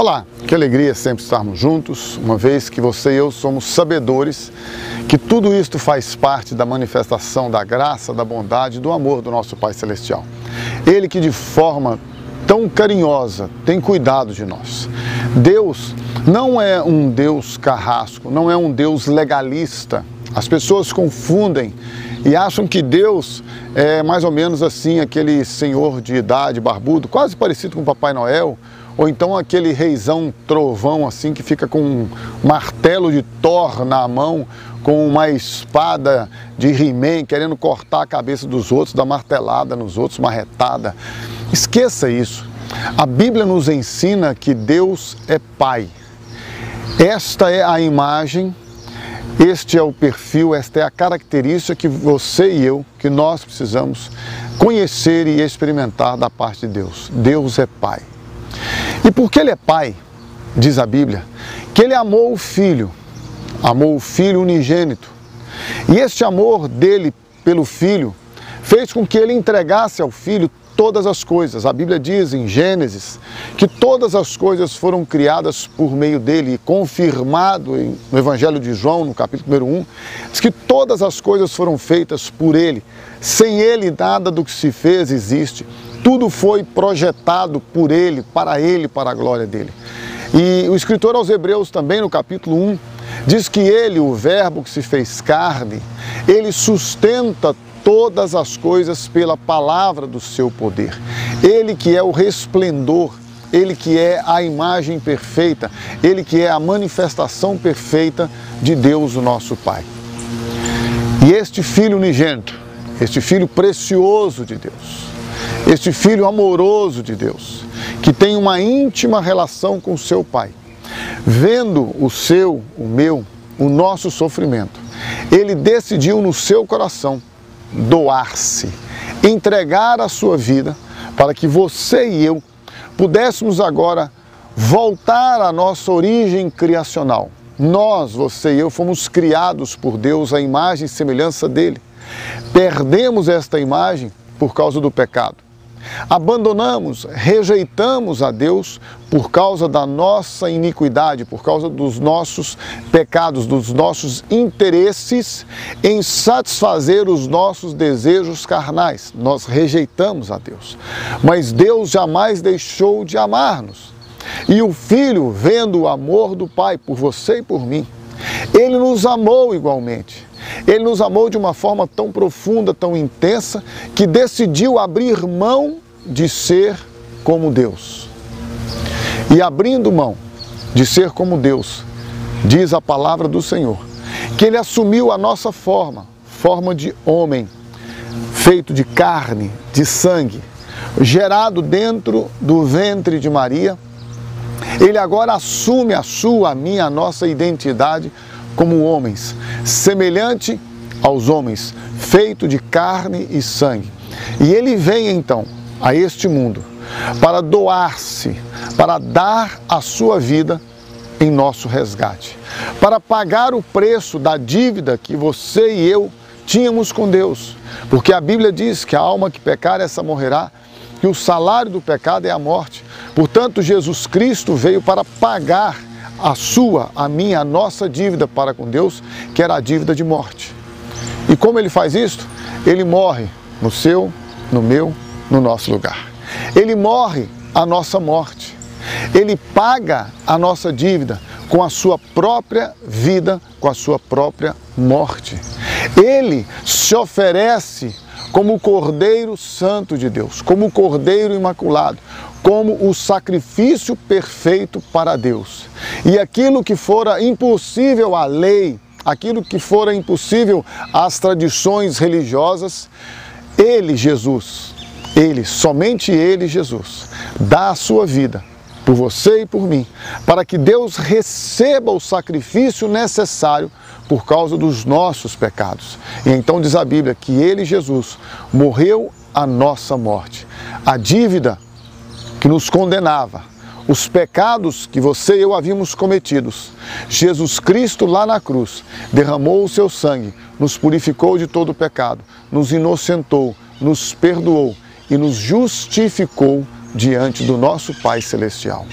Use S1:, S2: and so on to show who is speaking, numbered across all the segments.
S1: Olá, que alegria sempre estarmos juntos, uma vez que você e eu somos sabedores que tudo isto faz parte da manifestação da graça, da bondade e do amor do nosso Pai Celestial. Ele que de forma tão carinhosa tem cuidado de nós. Deus não é um Deus carrasco, não é um Deus legalista. As pessoas confundem e acham que Deus é mais ou menos assim, aquele senhor de idade barbudo, quase parecido com Papai Noel, ou então aquele reizão trovão assim que fica com um martelo de Thor na mão, com uma espada de He-Man querendo cortar a cabeça dos outros, dar martelada nos outros, marretada. Esqueça isso. A Bíblia nos ensina que Deus é Pai. Esta é a imagem, este é o perfil, esta é a característica que você e eu, que nós precisamos conhecer e experimentar da parte de Deus. Deus é Pai. E porque Ele é Pai, diz a Bíblia, que Ele amou o Filho, amou o Filho unigênito. E este amor dele pelo Filho fez com que Ele entregasse ao Filho todas as coisas. A Bíblia diz em Gênesis que todas as coisas foram criadas por meio dele e confirmado no Evangelho de João, no capítulo número 1, diz que todas as coisas foram feitas por ele. Sem ele nada do que se fez existe. Tudo foi projetado por ele, para ele, para a glória dele. E o escritor aos Hebreus também no capítulo 1 diz que ele, o verbo que se fez carne, ele sustenta todas as coisas pela palavra do seu poder. Ele que é o resplendor, ele que é a imagem perfeita, ele que é a manifestação perfeita de Deus, o nosso Pai. E este filho unigênito, este filho precioso de Deus, este filho amoroso de Deus, que tem uma íntima relação com seu Pai, vendo o seu, o meu, o nosso sofrimento, ele decidiu no seu coração doar-se, entregar a sua vida para que você e eu pudéssemos agora voltar à nossa origem criacional. Nós, você e eu, fomos criados por Deus à imagem e semelhança dele. Perdemos esta imagem por causa do pecado. Abandonamos, rejeitamos a Deus por causa da nossa iniquidade, por causa dos nossos pecados, dos nossos interesses em satisfazer os nossos desejos carnais. Nós rejeitamos a Deus. Mas Deus jamais deixou de amar-nos. E o Filho, vendo o amor do Pai por você e por mim, ele nos amou igualmente. Ele nos amou de uma forma tão profunda, tão intensa, que decidiu abrir mão de ser como Deus. E abrindo mão de ser como Deus, diz a palavra do Senhor, que ele assumiu a nossa forma, forma de homem, feito de carne, de sangue, gerado dentro do ventre de Maria. Ele agora assume a sua, a minha, a nossa identidade como homens, semelhante aos homens, feito de carne e sangue. E ele vem então a este mundo para doar-se, para dar a sua vida em nosso resgate, para pagar o preço da dívida que você e eu tínhamos com Deus. Porque a Bíblia diz que a alma que pecar, essa morrerá, que o salário do pecado é a morte. Portanto, Jesus Cristo veio para pagar a sua, a minha, a nossa dívida para com Deus, que era a dívida de morte. E como ele faz isso? Ele morre no seu, no meu, no nosso lugar. Ele morre a nossa morte. Ele paga a nossa dívida com a sua própria vida, com a sua própria morte. Ele se oferece como o Cordeiro Santo de Deus, como o Cordeiro Imaculado, como o sacrifício perfeito para Deus. E aquilo que fora impossível à lei, aquilo que fora impossível às tradições religiosas, ele, Jesus, ele, somente ele, Jesus, dá a sua vida por você e por mim, para que Deus receba o sacrifício necessário por causa dos nossos pecados. E então diz a Bíblia que ele, Jesus, morreu a nossa morte. A dívida que nos condenava, os pecados que você e eu havíamos cometidos. Jesus Cristo lá na cruz derramou o seu sangue, nos purificou de todo pecado, nos inocentou, nos perdoou e nos justificou diante do nosso Pai Celestial.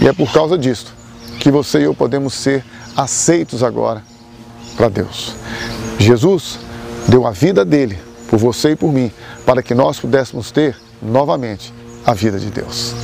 S1: E é por causa disto que você e eu podemos ser aceitos agora para Deus. Jesus deu a vida dele por você e por mim, para que nós pudéssemos ter novamente a vida de Deus.